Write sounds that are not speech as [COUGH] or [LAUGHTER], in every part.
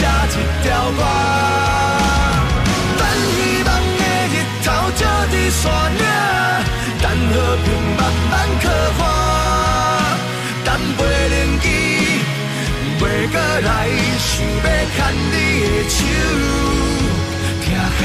加一条歌等希望的日头照着山野等和平慢慢刻画等袂奇迹袂次来想要牵你的手。听海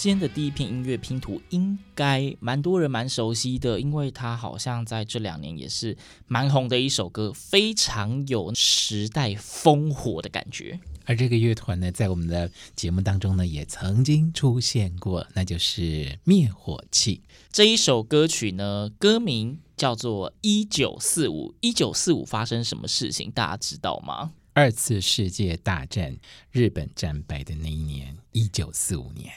今天的第一片音乐拼图应该蛮多人蛮熟悉的，因为它好像在这两年也是蛮红的一首歌，非常有时代烽火的感觉。而这个乐团呢，在我们的节目当中呢，也曾经出现过，那就是灭火器。这一首歌曲呢，歌名叫做《一九四五》。一九四五发生什么事情？大家知道吗？二次世界大战，日本战败的那一年，一九四五年。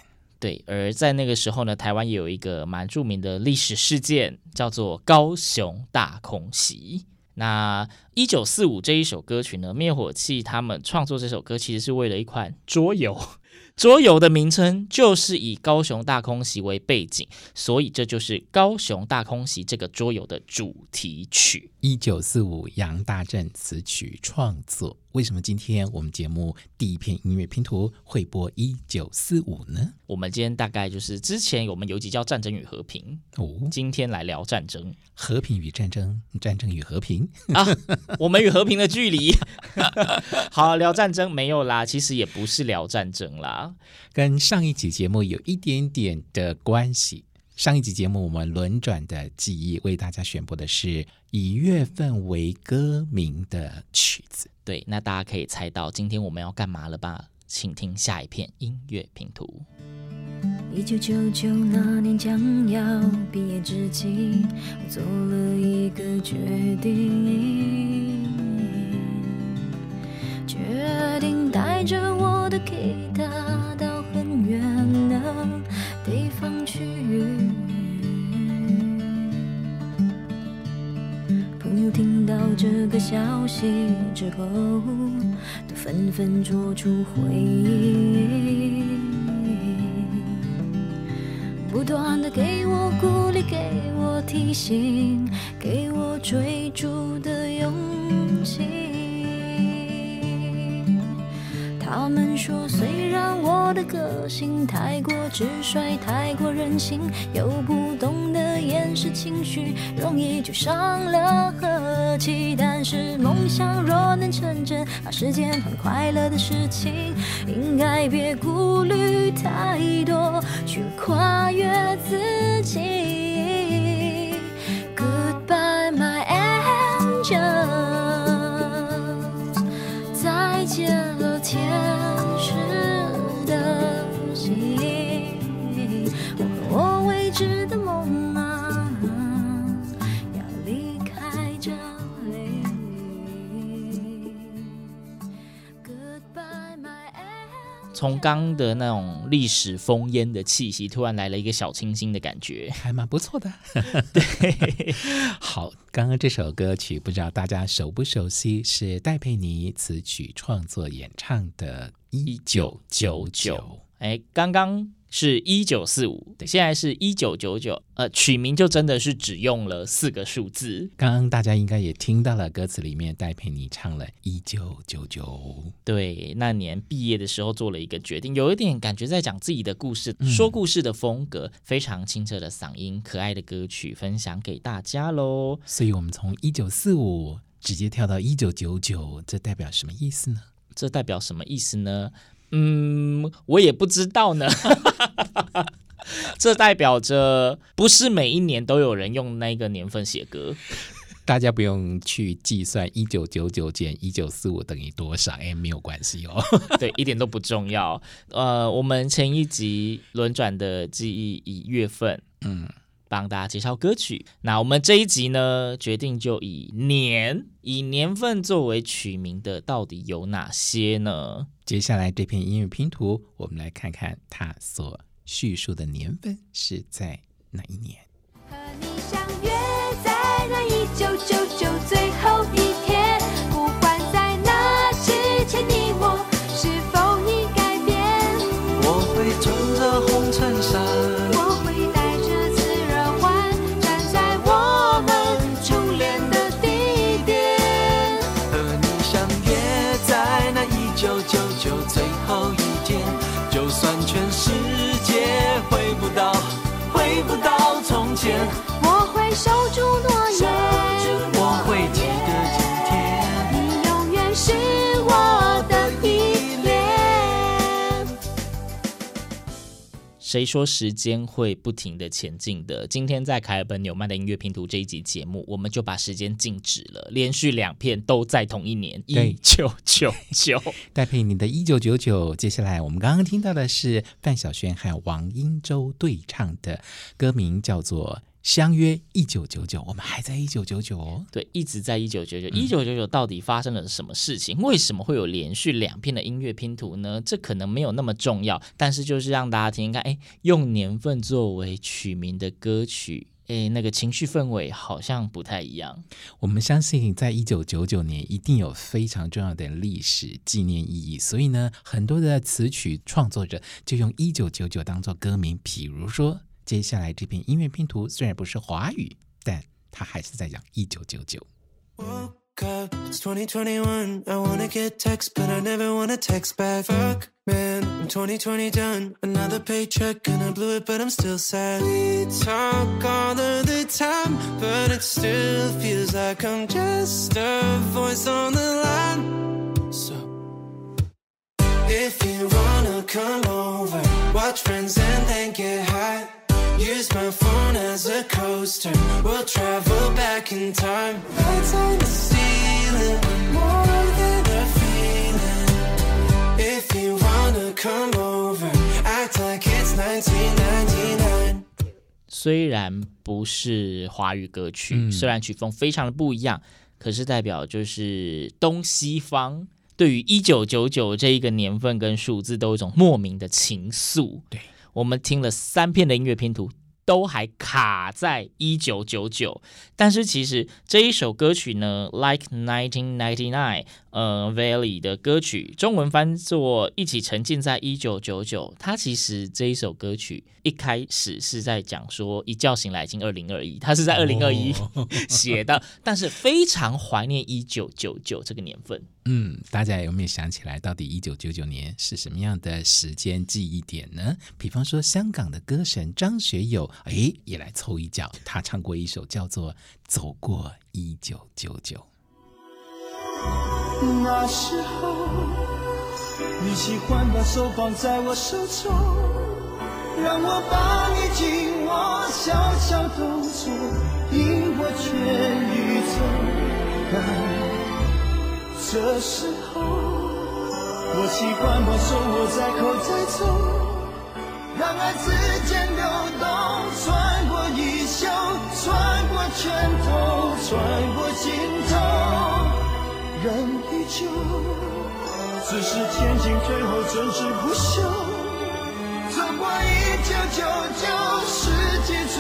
对，而在那个时候呢，台湾也有一个蛮著名的历史事件，叫做高雄大空袭。那一九四五这一首歌曲呢，灭火器他们创作这首歌，其实是为了一款桌游。[LAUGHS] 桌游的名称就是以高雄大空袭为背景，所以这就是高雄大空袭这个桌游的主题曲。一九四五杨大正词曲创作。为什么今天我们节目第一篇音乐拼图会播一九四五呢？我们今天大概就是之前我们有集叫《战争与和平》哦，今天来聊战争，和平与战争，战争与和平啊，我们与和平的距离。[LAUGHS] 好，聊战争没有啦，其实也不是聊战争啦，跟上一集节目有一点点的关系。上一集节目我们轮转的记忆为大家选播的是以月份为歌名的曲子。对，那大家可以猜到今天我们要干嘛了吧？请听下一片音乐拼图。一九九九那年将要毕业之际，我做了一个决定，决定带着我的吉他到很远的地方去。这个消息之后，都纷纷做出回应，不断的给我鼓励，给我提醒，给我追逐的勇气。他们说，虽然我的个性太过直率，太过任性，又不懂掩饰情绪，容易就伤了和气。但是梦想若能成真，把时间换快乐的事情，应该别顾虑太多，去跨越自己。Goodbye, my angel，再见了。天使的心，我和我未知的从刚的那种历史烽烟的气息，突然来了一个小清新的感觉，[LAUGHS] 还蛮不错的。对，[LAUGHS] 好。刚刚这首歌曲不知道大家熟不熟悉，是戴佩妮词曲创作演唱的《一九九九》。哎，刚刚是一九四五，现在是一九九九。呃，取名就真的是只用了四个数字。刚刚大家应该也听到了歌词里面戴佩妮唱了一九九九。对，那年毕业的时候做了一个决定，有一点感觉在讲自己的故事，嗯、说故事的风格，非常清澈的嗓音，可爱的歌曲分享给大家喽。所以，我们从一九四五直接跳到一九九九，这代表什么意思呢？这代表什么意思呢？嗯，我也不知道呢。[LAUGHS] 这代表着不是每一年都有人用那个年份写歌，大家不用去计算一九九九减一九四五等于多少，哎，没有关系哦，[LAUGHS] 对，一点都不重要。呃，我们前一集轮转的记忆以月份，嗯。帮大家介绍歌曲。那我们这一集呢，决定就以年以年份作为取名的，到底有哪些呢？接下来这篇音乐拼图，我们来看看它所叙述的年份是在哪一年。和你守住诺言，我会记得今天。你永远是我的依恋。谁说时间会不停的前进的？今天在凯尔本纽曼的音乐拼图这一集节目，我们就把时间静止了，连续两片都在同一年，一九九九。[LAUGHS] 戴佩妮的一九九九。接下来我们刚刚听到的是范晓萱和王英洲对唱的歌名，叫做《相约一九九九》。我们还在一九九九哦，对，一直在一九九九。一九九九到底发生了什么事情？为什么会有连续两篇的音乐拼图呢？这可能没有那么重要，但是就是让大家听听看，哎，用年份作为取名的歌曲。诶，那个情绪氛围好像不太一样。我们相信，在一九九九年一定有非常重要的历史纪念意义，所以呢，很多的词曲创作者就用一九九九当做歌名。比如说，接下来这片音乐拼图虽然不是华语，但它还是在讲一九九九。 虽然不是华语歌曲，嗯，虽然曲风非常的不一样，可是代表就是东西方对于一九九九这一个年份跟数字都有一种莫名的情愫。对，我们听了三片的音乐拼图。都还卡在一九九九，但是其实这一首歌曲呢，Like Nineteen Ninety Nine，呃，Valley 的歌曲，中文翻作《一起沉浸在一九九九》。它其实这一首歌曲一开始是在讲说，一觉醒来已经二零二一，它是在二零二一写的，但是非常怀念一九九九这个年份。嗯，大家有没有想起来，到底一九九九年是什么样的时间记忆点呢？比方说，香港的歌神张学友，哎，也来凑一脚，他唱过一首叫做《走过一九九九》。那时候，你喜欢把手放在我手中，让我把你紧握，小小动作，引我全宇宙。这时候，我习惯把手握在口袋中，让爱之间流动，穿过衣袖，穿过拳头，穿过心头，人依旧，只是前进退后，争执不休，走过一九九九，世纪最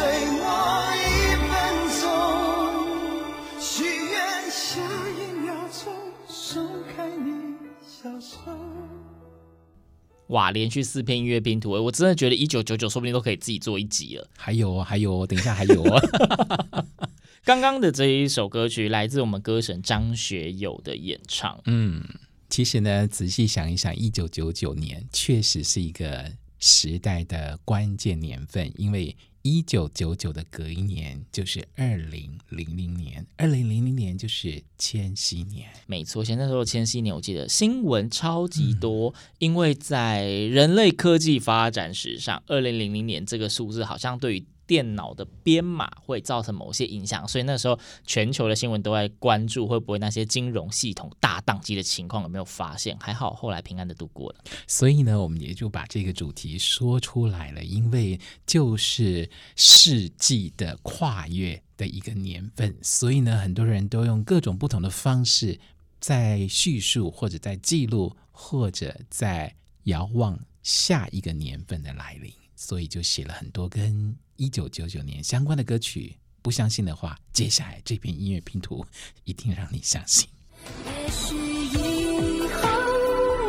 哇！连续四篇音乐拼图，我真的觉得一九九九说不定都可以自己做一集了。还有哦，还有哦，等一下还有哦。[LAUGHS] 刚刚的这一首歌曲来自我们歌神张学友的演唱。嗯，其实呢，仔细想一想，一九九九年确实是一个时代的关键年份，因为。一九九九的隔一年就是二零零零年，二零零零年就是千禧年。没错，现在说千禧年，我记得新闻超级多，嗯，因为在人类科技发展史上，二零零零年这个数字好像对于电脑的编码会造成某些影响，所以那时候全球的新闻都在关注会不会那些金融系统大宕机的情况有没有发现。还好后来平安的度过了。所以呢，我们也就把这个主题说出来了，因为就是世纪的跨越的一个年份，所以呢，很多人都用各种不同的方式在叙述，或者在记录，或者在遥望下一个年份的来临。所以就写了很多跟一九九九年相关的歌曲。不相信的话，接下来这篇音乐拼图 [LAUGHS] 一定让你相信。也许以后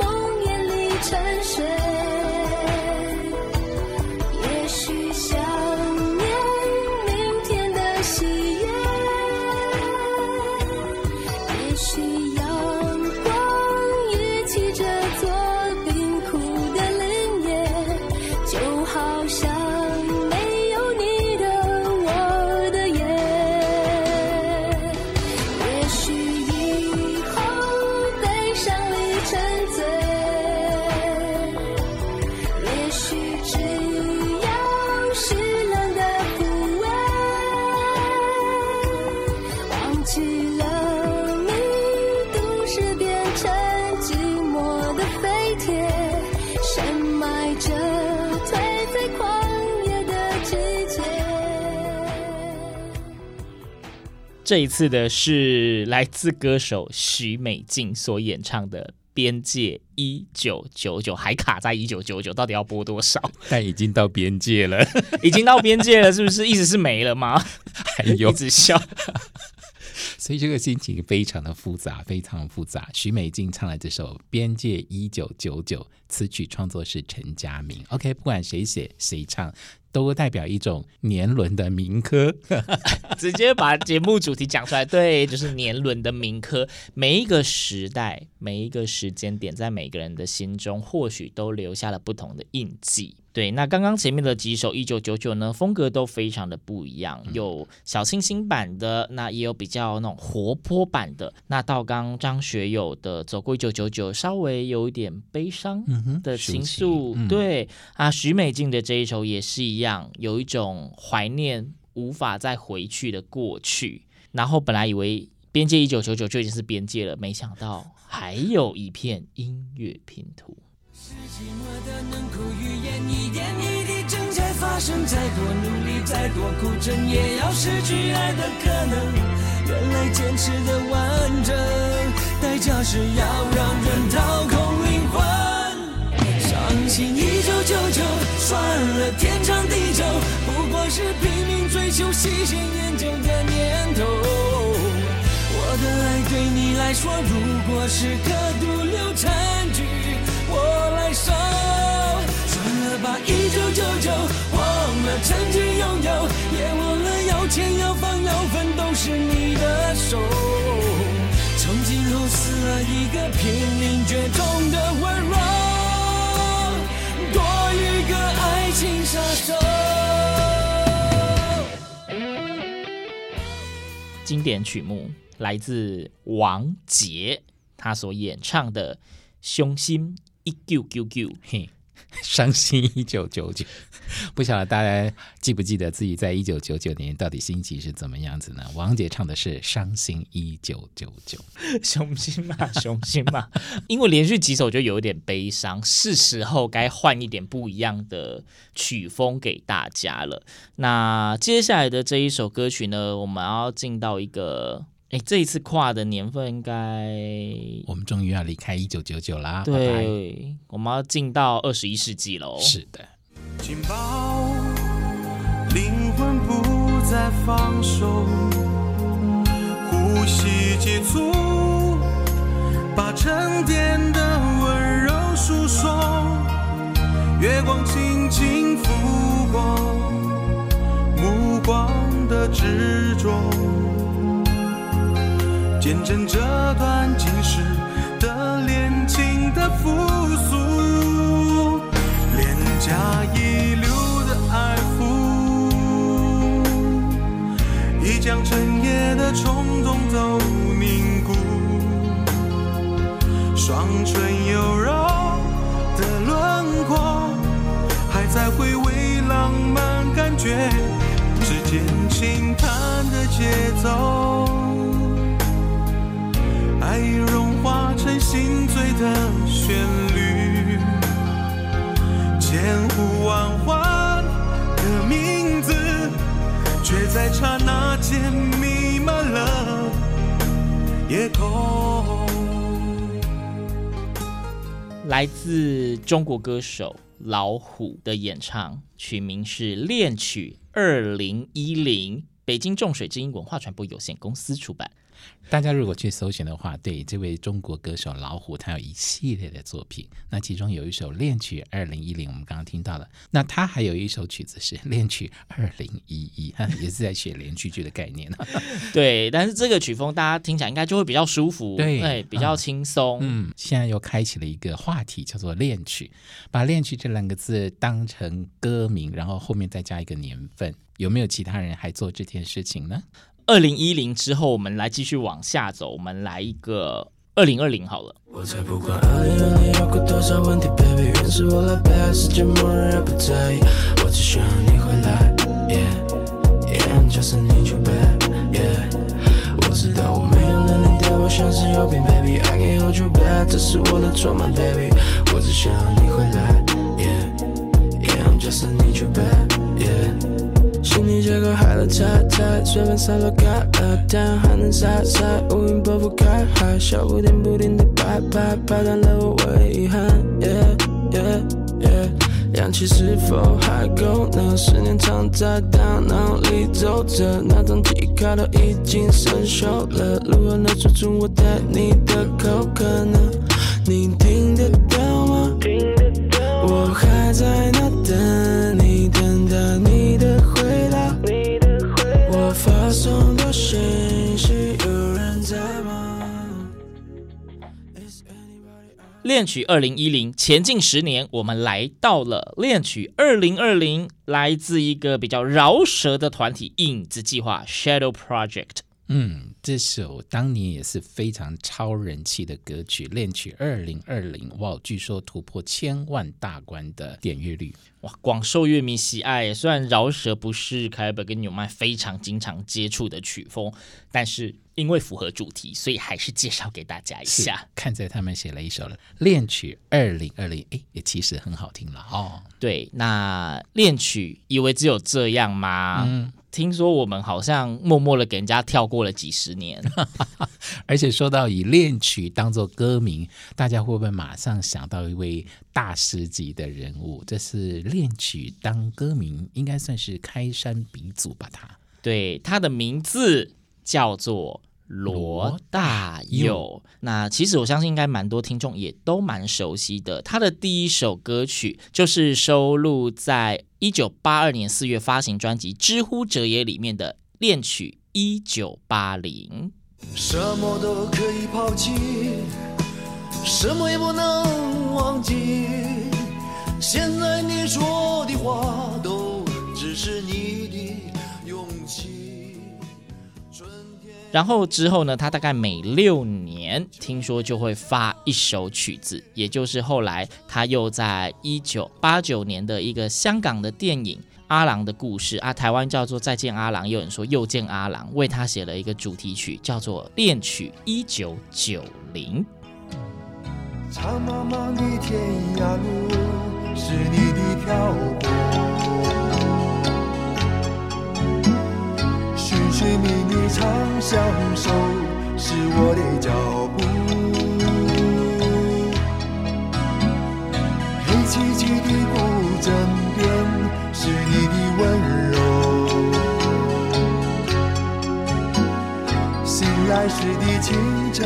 梦魇里沉睡。这一次的是来自歌手许美静所演唱的《边界一九九九》，还卡在一九九九，到底要播多少？[LAUGHS] 但已经到边界了，[LAUGHS] 已经到边界了，是不是？意思是没了吗？[LAUGHS] 还有，一直笑，所以这个心情非常的复杂，非常复杂。许美静唱了这首《边界一九九九》，词曲创作是陈佳明。OK，不管谁写谁唱。都代表一种年轮的铭刻，[LAUGHS] 直接把节目主题讲出来，对，就是年轮的铭科。每一个时代，每一个时间点，在每个人的心中，或许都留下了不同的印记。对，那刚刚前面的几首一九九九呢，风格都非常的不一样，有小清新版的，那也有比较那种活泼版的。那到刚张学友的走过一九九九，稍微有一点悲伤的情愫。嗯、对啊，徐美静的这一首也是一样，有一种怀念无法再回去的过去。然后本来以为边界一九九九就已经是边界了，没想到还有一片音乐拼图。是寂寞的冷酷语言，一点一滴正在发生。再多努力，再多苦撑，也要失去爱的可能。原来坚持的完整，代价是要让人掏空灵魂。伤心一九九九，算了天长地久，不过是拼命追求、细心研究的念头。我的爱对你来说，如果是个毒瘤残局。我来收，算了吧，一九九九，忘了曾经拥有，也忘了要钱要房要分都是你的手。从今后死了一个濒临绝种的温柔，多一个爱情杀手。经典曲目来自王杰，他所演唱的《伤心》。一九九九，嘿，伤心一九九九，[LAUGHS] 不晓得大家记不记得自己在一九九九年到底心情是怎么样子呢？王杰唱的是《伤心一九九九》，[LAUGHS] 雄心嘛，雄心嘛，[LAUGHS] 因为连续几首就有点悲伤，是时候该换一点不一样的曲风给大家了。那接下来的这一首歌曲呢，我们要进到一个。哎，这一次跨的年份应该，我们终于要离开一九九九啦。对，拜拜，我们要进到二十一世纪喽。是的。紧抱，灵魂不再放手，呼吸急促，把沉淀的温柔诉说，月光轻轻拂过，目光的执着。见证这段今世的恋情的复苏，脸颊遗留的爱抚，已将整夜的冲动都凝固，双唇柔柔的轮廓，还在回味浪漫感。觉，指尖轻弹的节奏，爱融化成心醉的旋律，千呼万唤的名字，却在刹那间弥漫了夜空。来自中国歌手老虎的演唱，取名是《恋曲二零一零》，北京众水之音文化传播有限公司出版。大家如果去搜寻的话，对这位中国歌手老虎，他有一系列的作品。那其中有一首《恋曲二零一零》，我们刚刚听到了。那他还有一首曲子是《恋曲二零一一》，也是在写连续剧的概念。[LAUGHS] 对，但是这个曲风大家听起来应该就会比较舒服，对，对比较轻松。嗯，现在又开启了一个话题，叫做“恋曲”，把“恋曲”这两个字当成歌名，然后后面再加一个年份。有没有其他人还做这件事情呢？二零一零之后，我们来继续往下走，我们来一个二零二零好了。我才不管二零二零有过多少问题，baby，愿是我来背，世界末日也不在意，我只需要你回来，yeah yeah，就是你就 baby，yeah，我知道我没有能力对我像是有病，baby，I can't hold you back，这是我的错吗，baby，我只需要你回来，yeah yeah，就是你就 baby，yeah。心里结构害了太太，随便洒落开了，太阳还能晒晒，乌云拨不开，海啸不停不停的拍拍，拍断了我唯一遗憾。Yeah yeah yeah，氧气是否还够呢？思念藏在大脑里走着，那张记忆卡都已经生锈了，如何能说出我对你的口渴呢？你听恋曲二零一零，前进十年，我们来到了恋曲二零二零，来自一个比较饶舌的团体——影子计划 （Shadow Project）。嗯，这首当年也是非常超人气的歌曲《恋曲二零二零》，哇，据说突破千万大关的点阅率，哇，广受乐迷喜爱。虽然饶舌不是凯尔本跟纽曼非常经常接触的曲风，但是因为符合主题，所以还是介绍给大家一下。看在他们写了一首《恋曲二零二零》，哎，也其实很好听了哦。对，那恋曲以为只有这样吗？嗯。听说我们好像默默的给人家跳过了几十年，[LAUGHS] 而且说到以恋曲当做歌名，大家会不会马上想到一位大师级的人物？这是恋曲当歌名，应该算是开山鼻祖吧？他，对，他的名字叫做。罗大佑，那其实我相信应该蛮多听众也都蛮熟悉的。他的第一首歌曲就是收录在一九八二年四月发行专辑《知乎者也》里面的恋曲一九八零。什么都可以抛弃，什么也不能忘记。现在你说的话都只是你然后之后呢，他大概每六年听说就会发一首曲子，也就是后来他又在一九八九年的一个香港的电影《阿郎的故事》啊，台湾叫做《再见阿郎》，有人说《又见阿郎》，为他写了一个主题曲，叫做《恋曲一九九零》。长茫茫的天涯路，是你的漂泊。相守，是我的脚步。黑漆漆的古镇边，是你的温柔。醒来时的清晨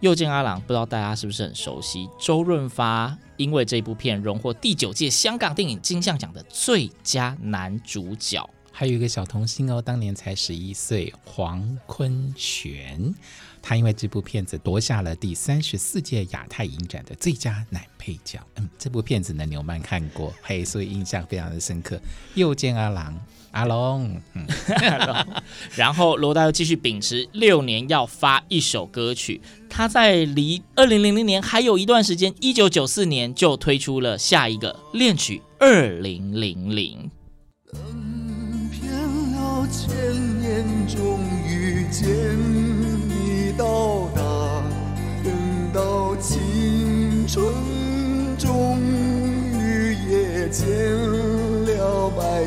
又见阿郎，不知道大家是不是很熟悉？周润发。因为这部片荣获第九届香港电影金像奖的最佳男主角，还有一个小童星哦，当年才十一岁，黄坤玄。他因为这部片子夺下了第三十四届亚太影展的最佳男配角。嗯，这部片子呢，纽曼看过，嘿，所以印象非常的深刻。又见阿郎，阿龙，嗯，[LAUGHS] 然后罗大佑继续秉持六年要发一首歌曲。他在离二零零零年还有一段时间，一九九四年就推出了下一个恋曲二零零零。等遍了千年，终于见你。到达，等到青春，终于也见了白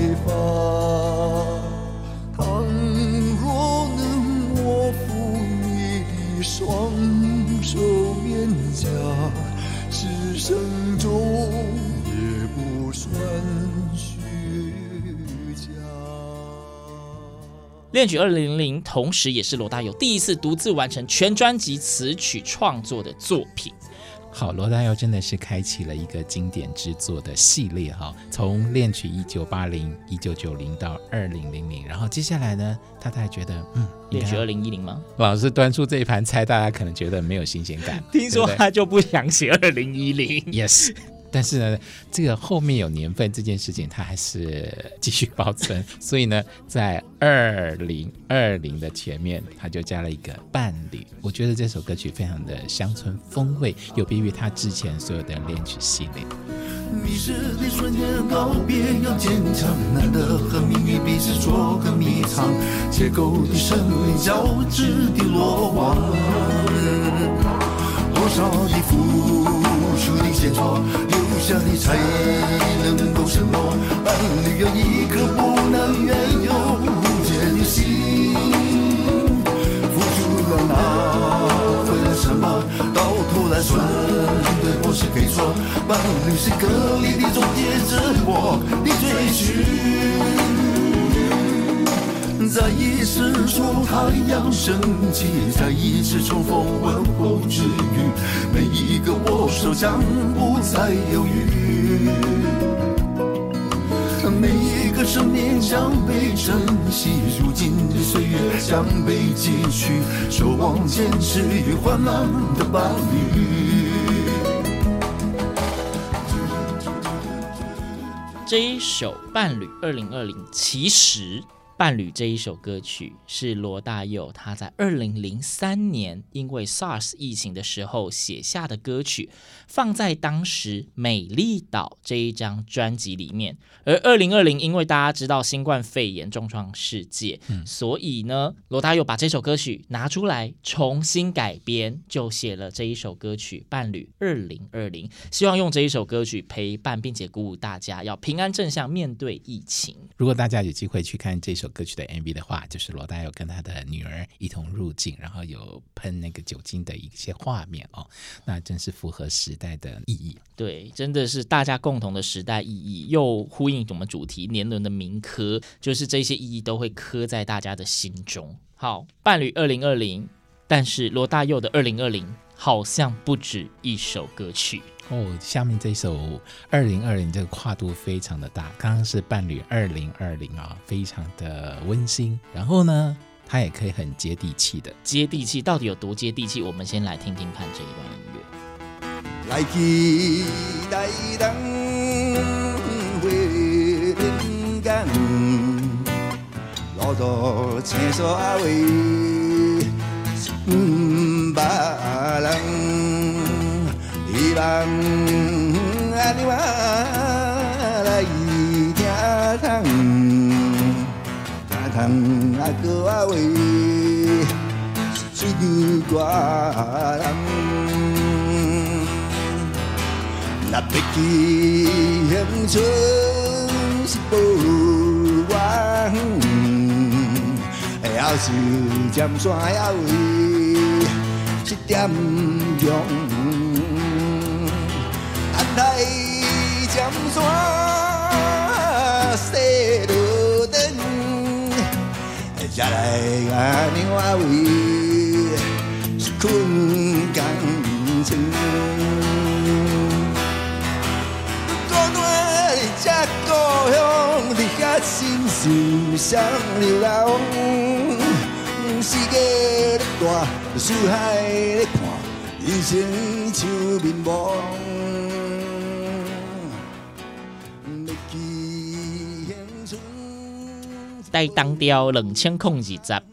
双手面颊，此生中也不算虚假恋曲二零零，同时也是罗大佑第一次独自完成全专辑词曲创作的作品。好，罗大佑真的是开启了一个经典之作的系列哈，从恋曲一九八零、一九九零到二零零零，然后接下来呢，他才觉得，嗯，恋曲二零一零吗？老师端出这一盘菜，大家可能觉得没有新鲜感。[LAUGHS] 听说他就不想写二零一零，yes。但是呢，这个后面有年份这件事情，它还是继续保存。[LAUGHS] 所以呢，在二零二零的前面，他就加了一个伴侣。我觉得这首歌曲非常的乡村风味，有别于他之前所有的恋曲系列。迷失的瞬间告别要坚强，难得和命运彼此做个迷藏，结构的生命交织的罗网，多少的付出的线索。留下的才能够承诺，伴侣有一颗不能怨尤无解的心，付出了那份什么，到头来算对或是给错，伴侣是隔离的终结，自我的追寻。再一次说太阳升起，再一次重逢问候之余，每一个握手将不再犹豫，每一个生命将被珍惜，如今的岁月将被记取，守望坚持与患难的伴侣。这一首《伴侣二零二零》其实。伴侣这一首歌曲是罗大佑他在二零零三年因为 SARS 疫情的时候写下的歌曲，放在当时《美丽岛》这一张专辑里面。而二零二零因为大家知道新冠肺炎重创世界，嗯、所以呢，罗大佑把这首歌曲拿出来重新改编，就写了这一首歌曲《伴侣二零二零》，希望用这一首歌曲陪伴并且鼓舞大家要平安正向面对疫情。如果大家有机会去看这首。歌曲的 MV 的话，就是罗大佑跟他的女儿一同入境，然后有喷那个酒精的一些画面哦，那真是符合时代的意义。对，真的是大家共同的时代意义，又呼应我们主题年轮的铭刻，就是这些意义都会刻在大家的心中。好，伴侣二零二零，但是罗大佑的二零二零好像不止一首歌曲。哦，下面这首二零二零这个跨度非常的大，刚刚是伴侣二零二零啊，非常的温馨。然后呢，它也可以很接地气的。接地气到底有多接地气？我们先来听听看这一段音乐。来去来当会人间，老多牵手阿威，嗯希望阿你我来听唱，听唱阿哥阿喂，水歌人，那北京乡村是不完，要是尖山阿喂，一点钟。山踅路灯，再来阿牛阿威是困甘城。短短的这故乡，你还是真想流浪，世界咧大，四海咧带当雕冷清控制站，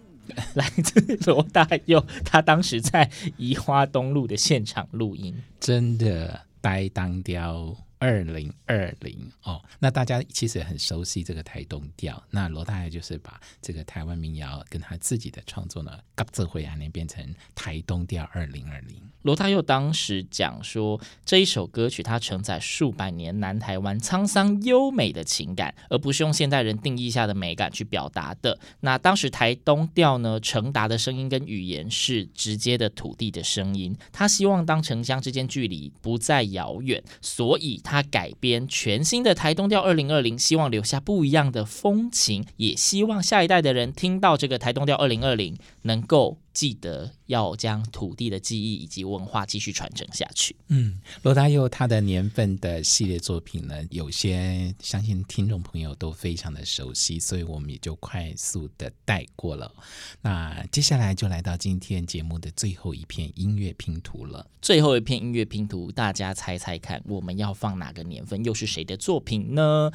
来自罗大佑，他当时在宜花东路的现场录音，真的呆当雕。二零二零哦，那大家其实很熟悉这个台东调。那罗大佑就是把这个台湾民谣跟他自己的创作呢，合作回来，变成台东调二零二零。罗大佑当时讲说，这一首歌曲它承载数百年南台湾沧桑优美的情感，而不是用现代人定义下的美感去表达的。那当时台东调呢，承达的声音跟语言是直接的土地的声音。他希望当城乡之间距离不再遥远，所以。他改编全新的台东调二零二零，希望留下不一样的风情，也希望下一代的人听到这个台东调二零二零，能够记得要将土地的记忆以及文化继续传承下去。嗯，罗大佑他的年份的系列作品呢，有些相信听众朋友都非常的熟悉，所以我们也就快速的带过了。那接下来就来到今天节目的最后一片音乐拼图了。最后一片音乐拼图，大家猜猜看，我们要放哪个年份？又是谁的作品呢？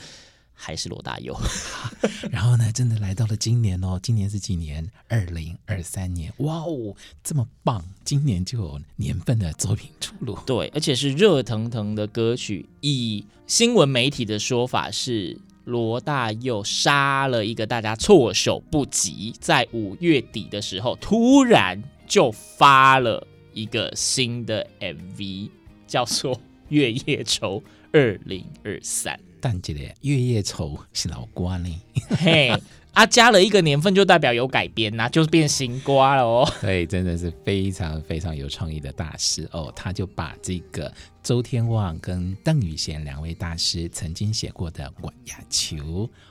还是罗大佑？[LAUGHS] 然后呢，真的来到了今年哦，今年是几年？二零二三年。哇哦，这么棒！今年就有年份的作品出炉。对，而且是热腾腾的歌曲。以新闻媒体的说法是，罗大佑杀了一个大家措手不及，在五月底的时候，突然就发了。一个新的 MV 叫做《月夜愁二零二三》，但这个《月夜愁》是老瓜呢，嘿，[LAUGHS] 啊，加了一个年份就代表有改编呐、啊，就是变新瓜了哦。对，真的是非常非常有创意的大师哦，他就把这个周天旺跟邓雨贤两位大师曾经写过的《月夜愁》，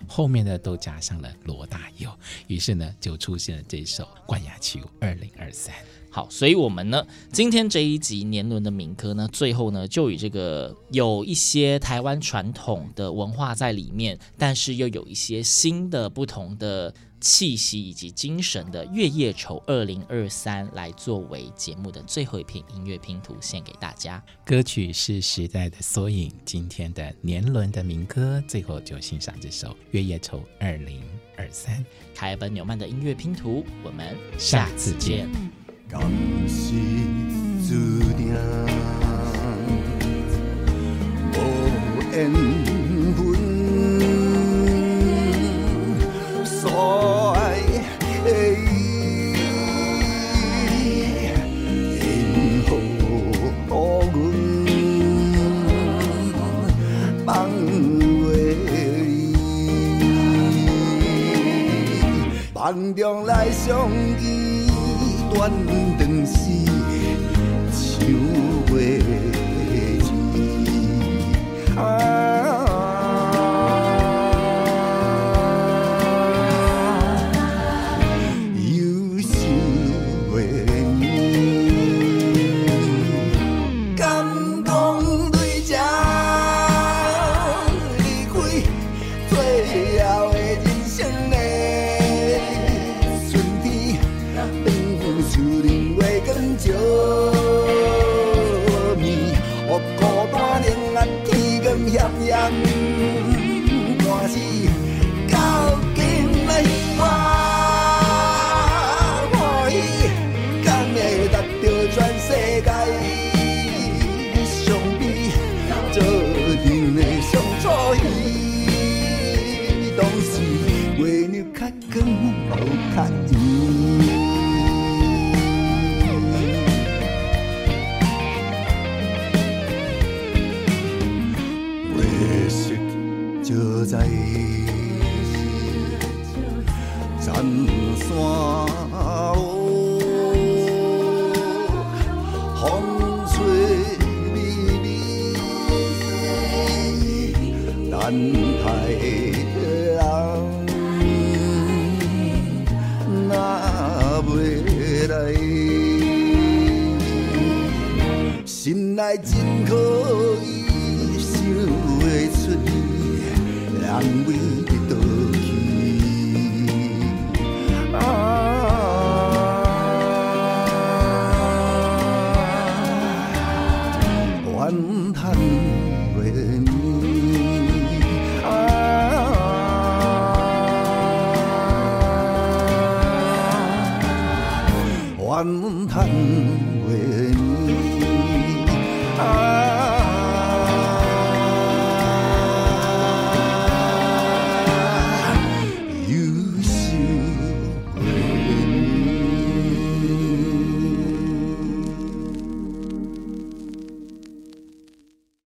后面呢都加上了罗大佑，于是呢就出现了这首《月夜愁二零二三》。好，所以我们呢，今天这一集年轮的民歌呢，最后呢，就以这个有一些台湾传统的文化在里面，但是又有一些新的不同的气息以及精神的《月夜愁二零二三》来作为节目的最后一片音乐拼图，献给大家。歌曲是时代的缩影，今天的年轮的民歌，最后就欣赏这首《月夜愁二零二三》，凯本纽曼的音乐拼图，我们下次见。敢是注定无缘心内真可以，想会出你，难为倒去。啊，怨叹你，啊，怨叹。